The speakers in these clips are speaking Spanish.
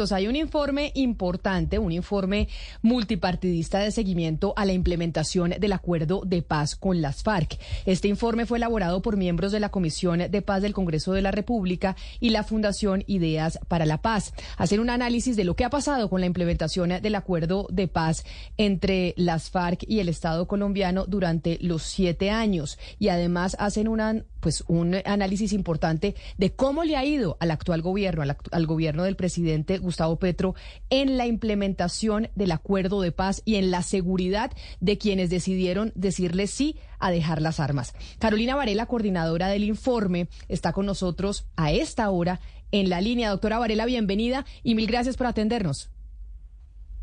Hay un informe importante, un informe multipartidista de seguimiento a la implementación del acuerdo de paz con las FARC. Este informe fue elaborado por miembros de la Comisión de Paz del Congreso de la República y la Fundación Ideas para la Paz. Hacen un análisis de lo que ha pasado con la implementación del acuerdo de paz entre las FARC y el Estado colombiano durante los siete años y además hacen una, pues, un análisis importante de cómo le ha ido al actual gobierno, al, gobierno del presidente Gustavo Petro en la implementación del acuerdo de paz y en la seguridad de quienes decidieron decirle sí a dejar las armas. Carolina Varela, coordinadora del informe, está con nosotros a esta hora en la línea. Doctora Varela, bienvenida y mil gracias por atendernos.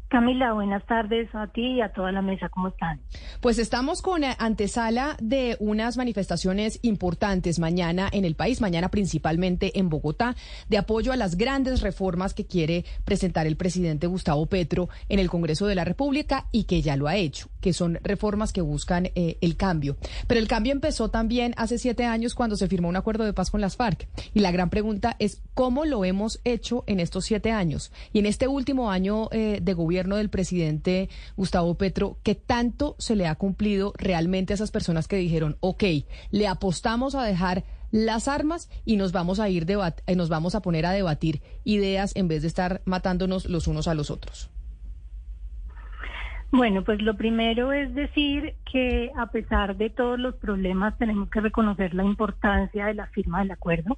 Camila, buenas tardes a ti y a toda la mesa. ¿Cómo están? Pues estamos con eh, antesala de unas manifestaciones importantes mañana en el país, mañana principalmente en Bogotá, de apoyo a las grandes reformas que quiere presentar el presidente Gustavo Petro en el Congreso de la República y que ya lo ha hecho, que son reformas que buscan eh, el cambio. Pero el cambio empezó también hace siete años cuando se firmó un acuerdo de paz con las FARC. Y la gran pregunta es cómo lo hemos hecho en estos siete años y en este último año eh, de gobierno del presidente Gustavo Petro, ¿qué tanto se le ha cumplido realmente a esas personas que dijeron, ok, le apostamos a dejar las armas y nos vamos a ir eh, nos vamos a poner a debatir ideas en vez de estar matándonos los unos a los otros? Bueno, pues lo primero es decir que a pesar de todos los problemas tenemos que reconocer la importancia de la firma del acuerdo.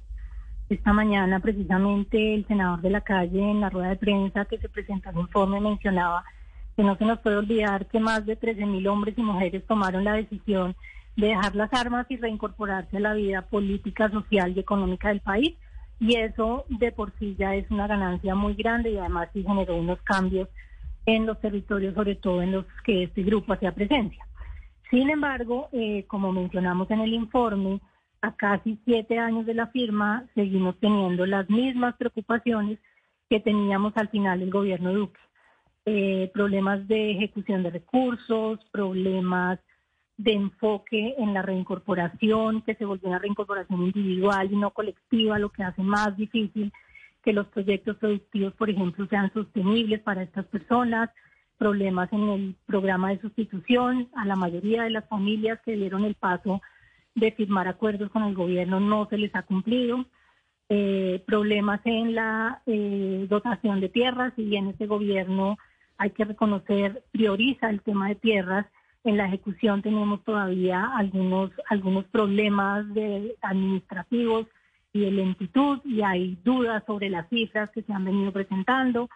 Esta mañana precisamente el senador de la calle en la rueda de prensa que se presentó el informe mencionaba que no se nos puede olvidar que más de 13.000 hombres y mujeres tomaron la decisión de dejar las armas y reincorporarse a la vida política, social y económica del país. Y eso de por sí ya es una ganancia muy grande y además sí generó unos cambios en los territorios, sobre todo en los que este grupo hacía presencia. Sin embargo, eh, como mencionamos en el informe, a casi siete años de la firma, seguimos teniendo las mismas preocupaciones que teníamos al final del gobierno Duque. Eh, problemas de ejecución de recursos, problemas de enfoque en la reincorporación, que se volvió una reincorporación individual y no colectiva, lo que hace más difícil que los proyectos productivos, por ejemplo, sean sostenibles para estas personas, problemas en el programa de sustitución a la mayoría de las familias que dieron el paso de firmar acuerdos con el gobierno no se les ha cumplido. Eh, problemas en la eh, dotación de tierras, si bien este gobierno hay que reconocer prioriza el tema de tierras, en la ejecución tenemos todavía algunos algunos problemas de administrativos y de lentitud y hay dudas sobre las cifras que se han venido presentando.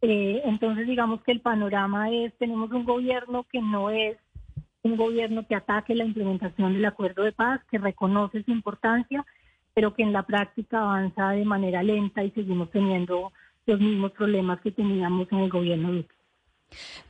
Eh, entonces digamos que el panorama es tenemos un gobierno que no es un gobierno que ataque la implementación del acuerdo de paz, que reconoce su importancia, pero que en la práctica avanza de manera lenta y seguimos teniendo los mismos problemas que teníamos en el gobierno de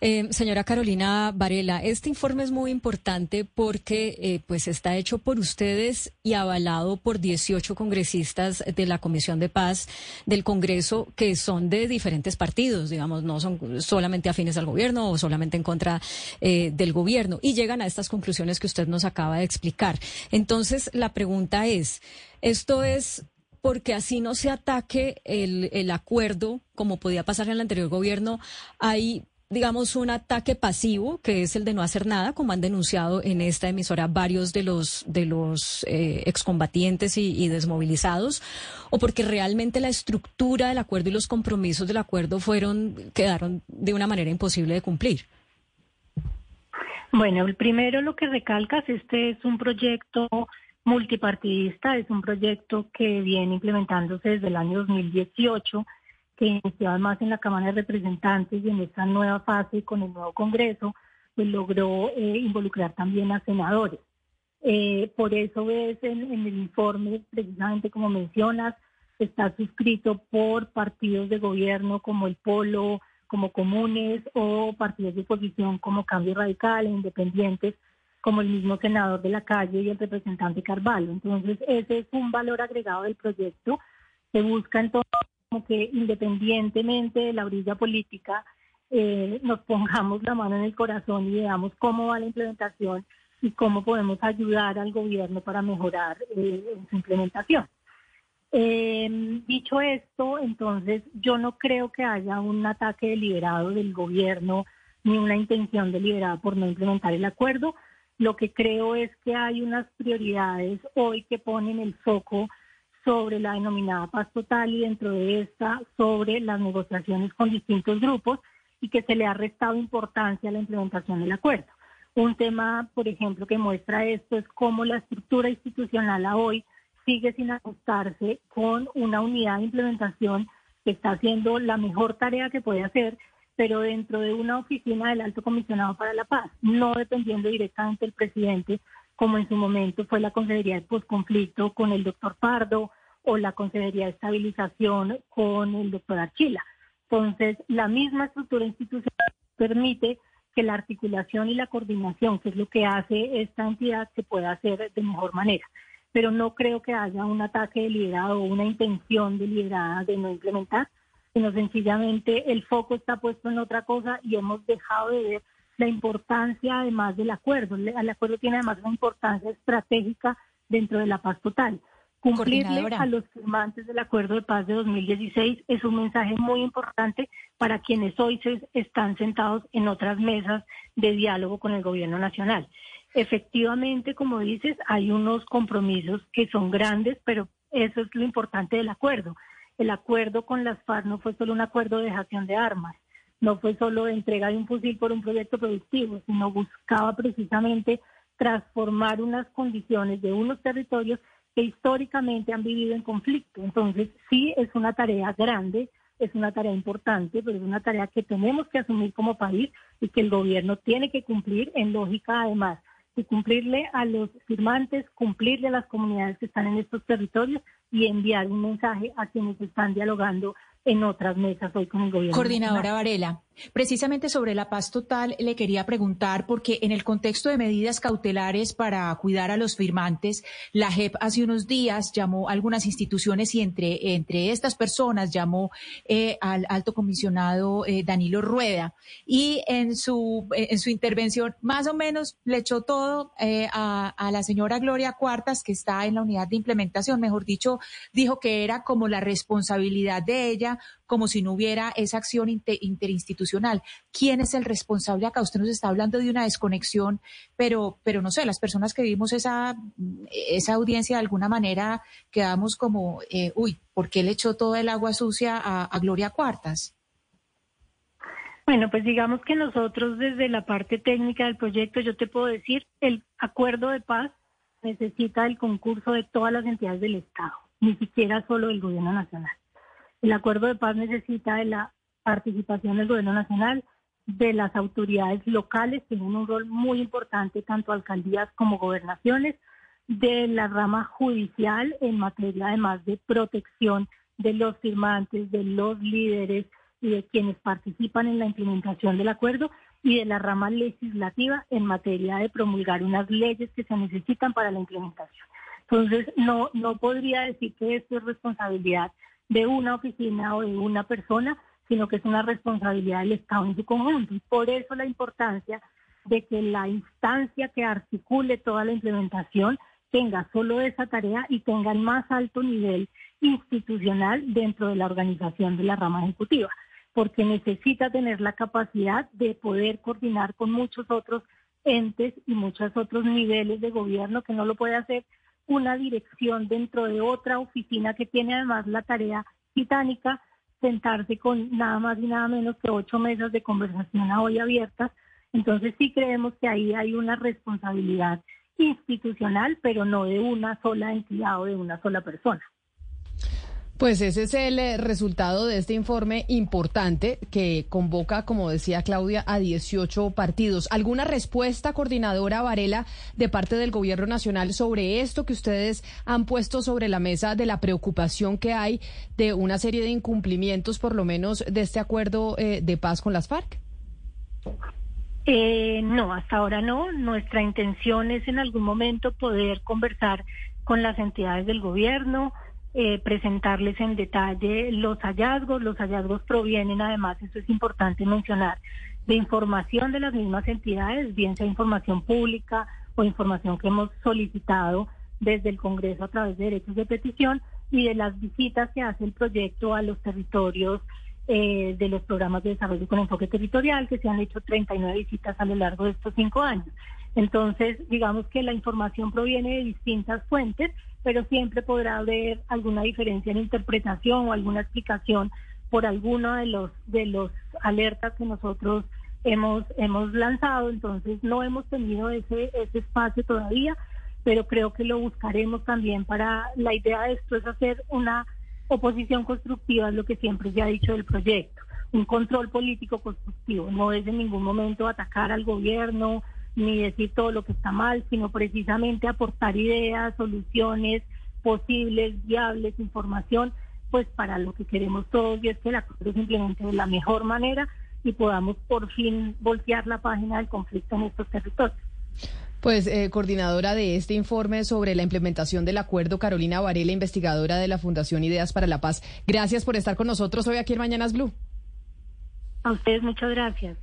eh, señora Carolina Varela, este informe es muy importante porque eh, pues está hecho por ustedes y avalado por 18 congresistas de la Comisión de Paz del Congreso que son de diferentes partidos, digamos, no son solamente afines al gobierno o solamente en contra eh, del gobierno y llegan a estas conclusiones que usted nos acaba de explicar. Entonces, la pregunta es, ¿esto es porque así no se ataque el, el acuerdo, como podía pasar en el anterior gobierno, hay digamos, un ataque pasivo, que es el de no hacer nada, como han denunciado en esta emisora varios de los, de los eh, excombatientes y, desmovilizados, o porque realmente la estructura del acuerdo y los compromisos del acuerdo fueron, quedaron de una manera imposible de cumplir. Bueno, el primero lo que recalcas, este es un proyecto multipartidista, es un proyecto que viene implementándose desde el año 2018 que inició además en la Cámara de Representantes y en esta nueva fase con el nuevo Congreso, pues logró eh, involucrar también a senadores. Eh, por eso ves en, el informe, precisamente como mencionas, está suscrito por partidos de gobierno como el Polo, como comunes o partidos de oposición como Cambio Radical e independientes, como el mismo senador de la calle y el representante Carvalho. Entonces, ese es un valor agregado del proyecto. Se busca entonces como que independientemente de la brilla política, eh, nos pongamos la mano en el corazón y veamos cómo va la implementación y cómo podemos ayudar al gobierno para mejorar eh, su implementación. Eh, dicho esto, entonces yo no creo que haya un ataque deliberado del gobierno ni una intención deliberada por no implementar el acuerdo. Lo que creo es que hay unas prioridades hoy que ponen el foco sobre la denominada paz total y dentro de esta sobre las negociaciones con distintos grupos y que se le ha restado importancia a la implementación del acuerdo. Un tema, por ejemplo, que muestra esto es cómo la estructura institucional a hoy sigue sin ajustarse con una unidad de implementación que está haciendo la mejor tarea que puede hacer, pero dentro de una oficina del Alto Comisionado para la Paz, no dependiendo directamente del presidente, como en su momento fue la Consejería de Postconflicto con el doctor Pardo o la Consejería de Estabilización con el doctor Archila. Entonces, la misma estructura institucional permite que la articulación y la coordinación, que es lo que hace esta entidad, se pueda hacer de mejor manera. Pero no creo que haya un ataque deliberado o una intención deliberada de no implementar, sino sencillamente el foco está puesto en otra cosa y hemos dejado de ver la importancia además del acuerdo. El acuerdo tiene además una importancia estratégica dentro de la paz total. Cumplirle a los firmantes del Acuerdo de Paz de 2016 es un mensaje muy importante para quienes hoy se están sentados en otras mesas de diálogo con el gobierno nacional. Efectivamente, como dices, hay unos compromisos que son grandes, pero eso es lo importante del acuerdo. El acuerdo con las FARC no fue solo un acuerdo de dejación de armas, no fue solo entrega de un fusil por un proyecto productivo, sino buscaba precisamente transformar unas condiciones de unos territorios que históricamente han vivido en conflicto. Entonces, sí es una tarea grande, es una tarea importante, pero es una tarea que tenemos que asumir como país y que el gobierno tiene que cumplir en lógica además de cumplirle a los firmantes, cumplirle a las comunidades que están en estos territorios y enviar un mensaje a quienes están dialogando en otras mesas hoy con el gobierno. Coordinadora Varela, precisamente sobre la paz total le quería preguntar, porque en el contexto de medidas cautelares para cuidar a los firmantes, la JEP hace unos días llamó a algunas instituciones y entre, entre estas personas llamó eh, al alto comisionado eh, Danilo Rueda. Y en su, en su intervención más o menos le echó todo eh, a, a la señora Gloria Cuartas, que está en la unidad de implementación, mejor dicho, dijo que era como la responsabilidad de ella como si no hubiera esa acción interinstitucional. ¿Quién es el responsable acá? Usted nos está hablando de una desconexión, pero, pero no sé, las personas que vimos esa, esa audiencia de alguna manera quedamos como, eh, uy, ¿por qué le echó toda el agua sucia a, Gloria Cuartas? Bueno, pues digamos que nosotros desde la parte técnica del proyecto, yo te puedo decir, el acuerdo de paz necesita el concurso de todas las entidades del Estado, ni siquiera solo del Gobierno Nacional. El acuerdo de paz necesita de la participación del gobierno nacional, de las autoridades locales, tienen un rol muy importante, tanto alcaldías como gobernaciones, de la rama judicial en materia además de protección de los firmantes, de los líderes y de quienes participan en la implementación del acuerdo y de la rama legislativa en materia de promulgar unas leyes que se necesitan para la implementación. Entonces, no, no podría decir que esto es responsabilidad de una oficina o de una persona, sino que es una responsabilidad del Estado en su conjunto. Y por eso la importancia de que la instancia que articule toda la implementación tenga solo esa tarea y tenga el más alto nivel institucional dentro de la organización de la rama ejecutiva, porque necesita tener la capacidad de poder coordinar con muchos otros entes y muchos otros niveles de gobierno que no lo puede hacer una dirección dentro de otra oficina que tiene además la tarea titánica, sentarse con nada más y nada menos que ocho mesas de conversación a hoy abiertas. Entonces sí creemos que ahí hay una responsabilidad institucional, pero no de una sola entidad o de una sola persona. Pues ese es el eh, resultado de este informe importante que convoca, como decía Claudia, a 18 partidos. ¿Alguna respuesta, coordinadora Varela, de parte del Gobierno Nacional sobre esto que ustedes han puesto sobre la mesa de la preocupación que hay de una serie de incumplimientos, por lo menos, de este acuerdo eh, de paz con las FARC? Eh, no, hasta ahora no. Nuestra intención es en algún momento poder conversar con las entidades del gobierno eh, presentarles en detalle los hallazgos. Los hallazgos provienen, además, eso es importante mencionar, de información de las mismas entidades, bien sea información pública o información que hemos solicitado desde el Congreso a través de derechos de petición, y de las visitas que hace el proyecto a los territorios eh, de los programas de desarrollo con enfoque territorial, que se han hecho 39 visitas a lo largo de estos cinco años. Entonces, digamos que la información proviene de distintas fuentes, pero siempre podrá haber alguna diferencia en interpretación o alguna explicación por alguno de los de los alertas que nosotros hemos hemos lanzado. Entonces, no hemos tenido ese ese espacio todavía, pero creo que lo buscaremos también para la idea de esto es hacer una oposición constructiva, es lo que siempre se ha dicho del proyecto, un control político constructivo, no es en ningún momento atacar al gobierno ni decir todo lo que está mal, sino precisamente aportar ideas, soluciones posibles, viables, información, pues para lo que queremos todos y es que la acuerdo se implemente de la mejor manera y podamos por fin voltear la página del conflicto en estos territorios. Pues, eh, coordinadora de este informe sobre la implementación del acuerdo, Carolina Varela, investigadora de la Fundación Ideas para la Paz. Gracias por estar con nosotros hoy aquí en Mañanas Blue. A ustedes muchas gracias.